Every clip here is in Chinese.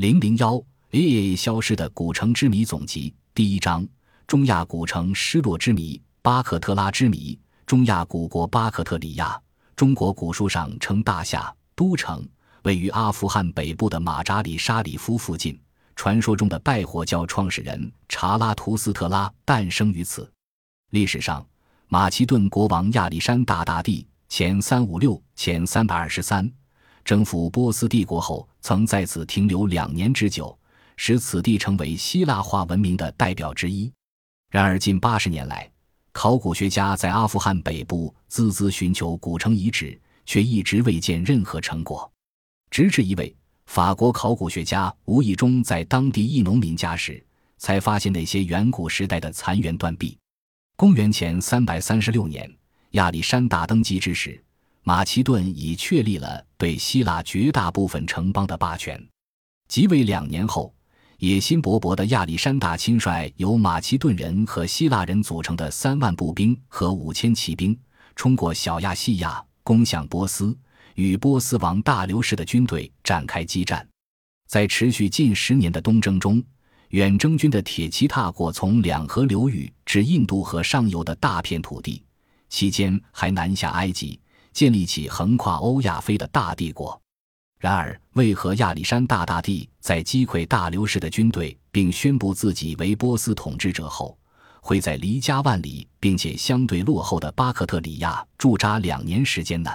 零零幺 A 消失的古城之谜总集第一章：中亚古城失落之谜——巴克特拉之谜。中亚古国巴克特里亚，中国古书上称大夏都城，位于阿富汗北部的马扎里沙里夫附近。传说中的拜火教创始人查拉图斯特拉诞生于此。历史上，马其顿国王亚历山大大帝（前三五六前三百二十三）。征服波斯帝国后，曾在此停留两年之久，使此地成为希腊化文明的代表之一。然而，近八十年来，考古学家在阿富汗北部孜孜寻求古城遗址，却一直未见任何成果。直至一位法国考古学家无意中在当地一农民家时，才发现那些远古时代的残垣断壁。公元前三百三十六年，亚历山大登基之时。马其顿已确立了对希腊绝大部分城邦的霸权。即位两年后，野心勃勃的亚历山大亲率由马其顿人和希腊人组成的三万步兵和五千骑兵，冲过小亚细亚，攻向波斯，与波斯王大流士的军队展开激战。在持续近十年的东征中，远征军的铁骑踏过从两河流域至印度河上游的大片土地，期间还南下埃及。建立起横跨欧亚非的大帝国。然而，为何亚历山大大帝在击溃大流士的军队，并宣布自己为波斯统治者后，会在离家万里并且相对落后的巴克特里亚驻扎两年时间呢？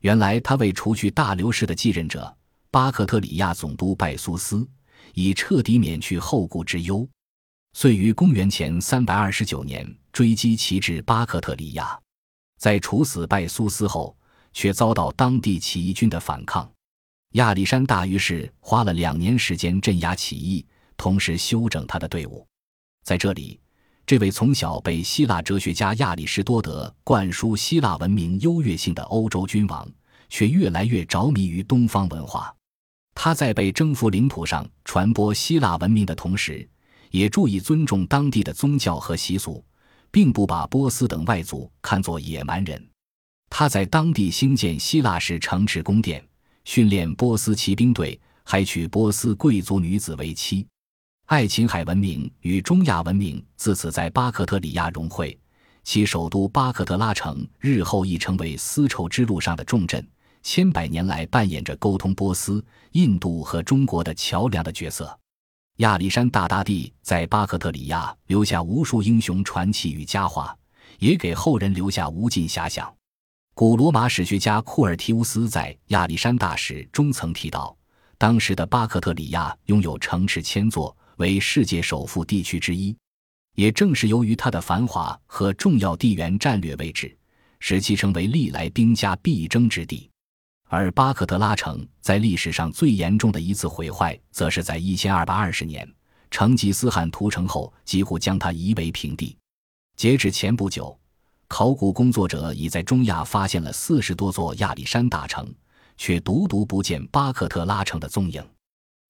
原来，他为除去大流士的继任者巴克特里亚总督拜苏斯，以彻底免去后顾之忧，遂于公元前三百二十九年追击其至巴克特里亚。在处死拜苏斯后，却遭到当地起义军的反抗。亚历山大于是花了两年时间镇压起义，同时休整他的队伍。在这里，这位从小被希腊哲学家亚里士多德灌输希腊文明优越性的欧洲君王，却越来越着迷于东方文化。他在被征服领土上传播希腊文明的同时，也注意尊重当地的宗教和习俗。并不把波斯等外族看作野蛮人，他在当地兴建希腊式城池宫殿，训练波斯骑兵队，还娶波斯贵族女子为妻。爱琴海文明与中亚文明自此在巴克特里亚融汇，其首都巴克特拉城日后亦成为丝绸之路上的重镇，千百年来扮演着沟通波斯、印度和中国的桥梁的角色。亚历山大大帝在巴克特里亚留下无数英雄传奇与佳话，也给后人留下无尽遐想。古罗马史学家库尔提乌斯在《亚历山大史》中曾提到，当时的巴克特里亚拥有城池千座，为世界首富地区之一。也正是由于它的繁华和重要地缘战略位置，使其成为历来兵家必争之地。而巴克特拉城在历史上最严重的一次毁坏，则是在一千二百二十年，成吉思汗屠城后，几乎将它夷为平地。截至前不久，考古工作者已在中亚发现了四十多座亚历山大城，却独独不见巴克特拉城的踪影。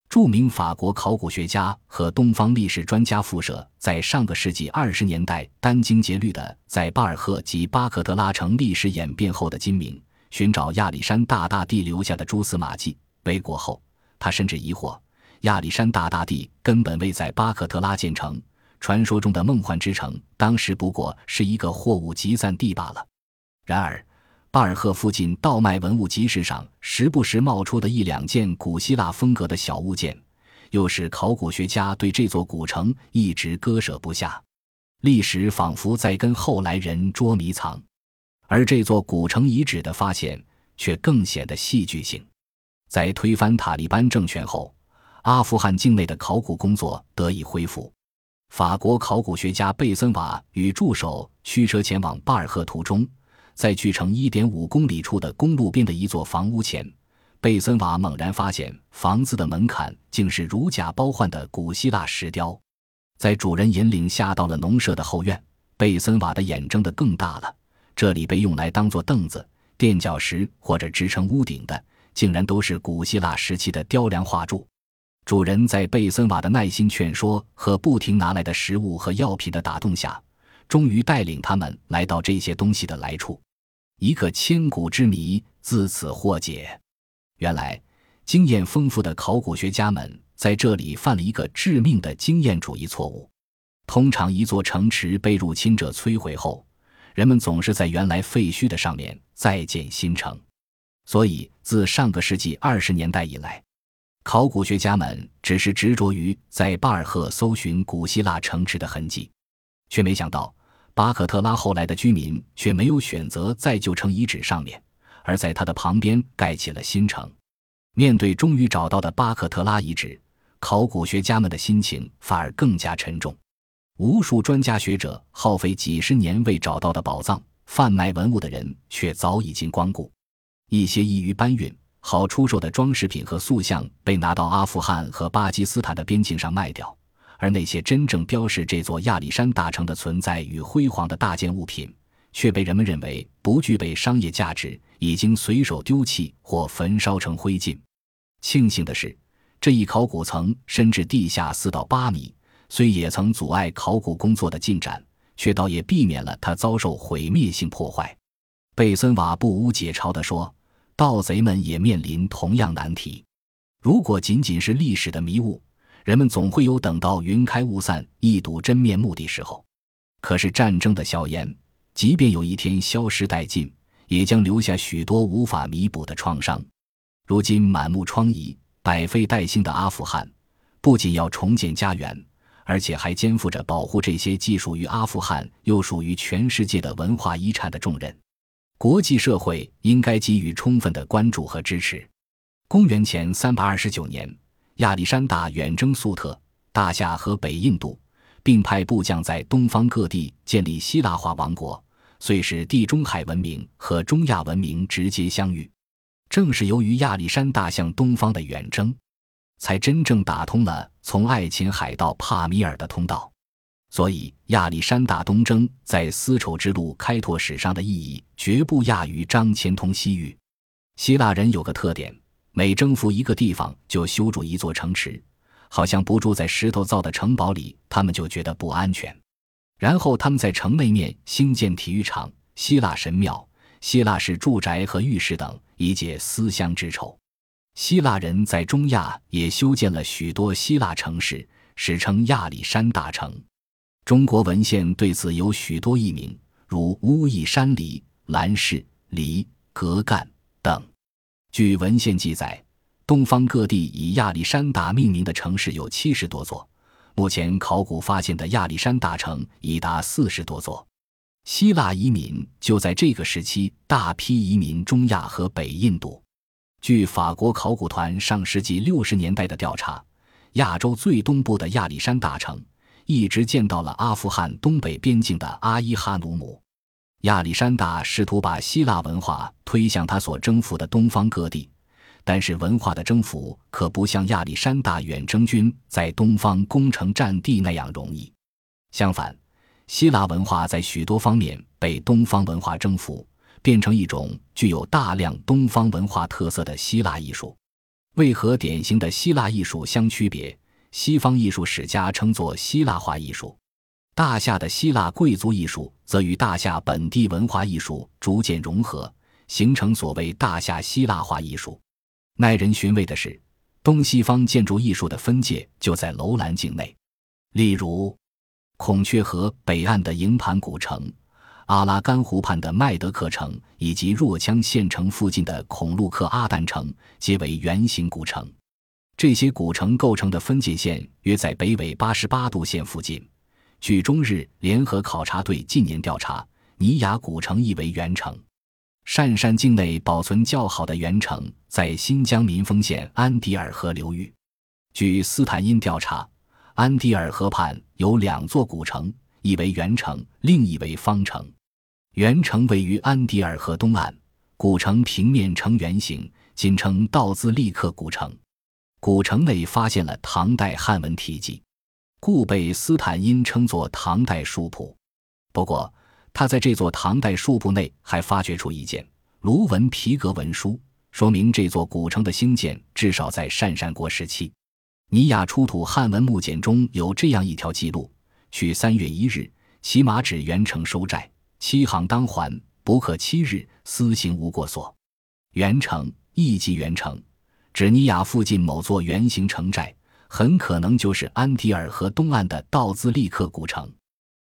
著名法国考古学家和东方历史专家复社在上个世纪二十年代殚精竭虑的在巴尔赫及巴克特拉城历史演变后的今明。寻找亚历山大大帝留下的蛛丝马迹。回国后，他甚至疑惑，亚历山大大帝根本未在巴克特拉建成。传说中的梦幻之城，当时不过是一个货物集散地罢了。然而，巴尔赫附近倒卖文物集市上时不时冒出的一两件古希腊风格的小物件，又使考古学家对这座古城一直割舍不下。历史仿佛在跟后来人捉迷藏。而这座古城遗址的发现却更显得戏剧性。在推翻塔利班政权后，阿富汗境内的考古工作得以恢复。法国考古学家贝森瓦与助手驱车前往巴尔赫途中，在距城1.5公里处的公路边的一座房屋前，贝森瓦猛然发现房子的门槛竟是如假包换的古希腊石雕。在主人引领下，到了农舍的后院，贝森瓦的眼睁得更大了。这里被用来当做凳子、垫脚石或者支撑屋顶的，竟然都是古希腊时期的雕梁画柱。主人在贝森瓦的耐心劝说和不停拿来的食物和药品的打动下，终于带领他们来到这些东西的来处。一个千古之谜自此获解。原来，经验丰富的考古学家们在这里犯了一个致命的经验主义错误。通常，一座城池被入侵者摧毁后，人们总是在原来废墟的上面再建新城。所以，自上个世纪二十年代以来，考古学家们只是执着于在巴尔赫搜寻古希腊城池的痕迹，却没想到巴克特拉后来的居民却没有选择在旧城遗址上面，而在它的旁边盖起了新城。面对终于找到的巴克特拉遗址，考古学家们的心情反而更加沉重。无数专家学者耗费几十年未找到的宝藏，贩卖文物的人却早已经光顾。一些易于搬运、好出售的装饰品和塑像被拿到阿富汗和巴基斯坦的边境上卖掉，而那些真正标示这座亚历山大城的存在与辉煌的大件物品，却被人们认为不具备商业价值，已经随手丢弃或焚烧成灰烬。庆幸的是，这一考古层深至地下四到八米，虽也曾阻碍考古工作的进展，却倒也避免了它遭受毁灭性破坏。贝森瓦不无解嘲地说。盗贼们也面临同样难题。如果仅仅是历史的迷雾，人们总会有等到云开雾散、一睹真面目的时候。可是战争的硝烟，即便有一天消失殆尽，也将留下许多无法弥补的创伤。如今满目疮痍、百废待兴的阿富汗，不仅要重建家园，而且还肩负着保护这些既属于阿富汗又属于全世界的文化遗产的重任。国际社会应该给予充分的关注和支持。公元前三百二十九年，亚历山大远征粟特、大夏和北印度，并派部将在东方各地建立希腊化王国，遂使地中海文明和中亚文明直接相遇。正是由于亚历山大向东方的远征，才真正打通了从爱琴海到帕米尔的通道。所以，亚历山大东征在丝绸之路开拓史上的意义，绝不亚于张骞通西域。希腊人有个特点，每征服一个地方，就修筑一座城池，好像不住在石头造的城堡里，他们就觉得不安全。然后，他们在城内面兴建体育场、希腊神庙、希腊式住宅和浴室等，以解思乡之愁。希腊人在中亚也修建了许多希腊城市，史称亚历山大城。中国文献对此有许多译名，如乌邑山黎、兰氏、黎、格干等。据文献记载，东方各地以亚历山大命名的城市有七十多座，目前考古发现的亚历山大城已达四十多座。希腊移民就在这个时期大批移民中亚和北印度。据法国考古团上世纪六十年代的调查，亚洲最东部的亚历山大城。一直见到了阿富汗东北边境的阿伊哈努姆，亚历山大试图把希腊文化推向他所征服的东方各地，但是文化的征服可不像亚历山大远征军在东方攻城占地那样容易。相反，希腊文化在许多方面被东方文化征服，变成一种具有大量东方文化特色的希腊艺术。为何典型的希腊艺术相区别？西方艺术史家称作希腊化艺术，大夏的希腊贵族艺术则与大夏本地文化艺术逐渐融合，形成所谓大夏希腊化艺术。耐人寻味的是，东西方建筑艺术的分界就在楼兰境内，例如孔雀河北岸的营盘古城、阿拉干湖畔的麦德克城以及若羌县城附近的孔路克阿旦城，皆为圆形古城。这些古城构成的分界线约在北纬八十八度线附近。据中日联合考察队近年调查，尼雅古城亦为原城。鄯善境内保存较好的原城在新疆民丰县安迪尔河流域。据斯坦因调查，安迪尔河畔有两座古城，一为原城，另一为方城。原城位于安迪尔河东岸，古城平面呈圆形，仅称道兹利克古城。古城内发现了唐代汉文题记，故被斯坦因称作唐代书谱。不过，他在这座唐代书谱内还发掘出一件卢文皮革文书，说明这座古城的兴建至少在鄯善国时期。尼雅出土汉文木简中有这样一条记录：去三月一日，骑马至元城收债，七行当还，不克七日，私行无过所。元城亦即元城。指尼亚附近某座圆形城寨，很可能就是安提尔河东岸的道兹利克古城。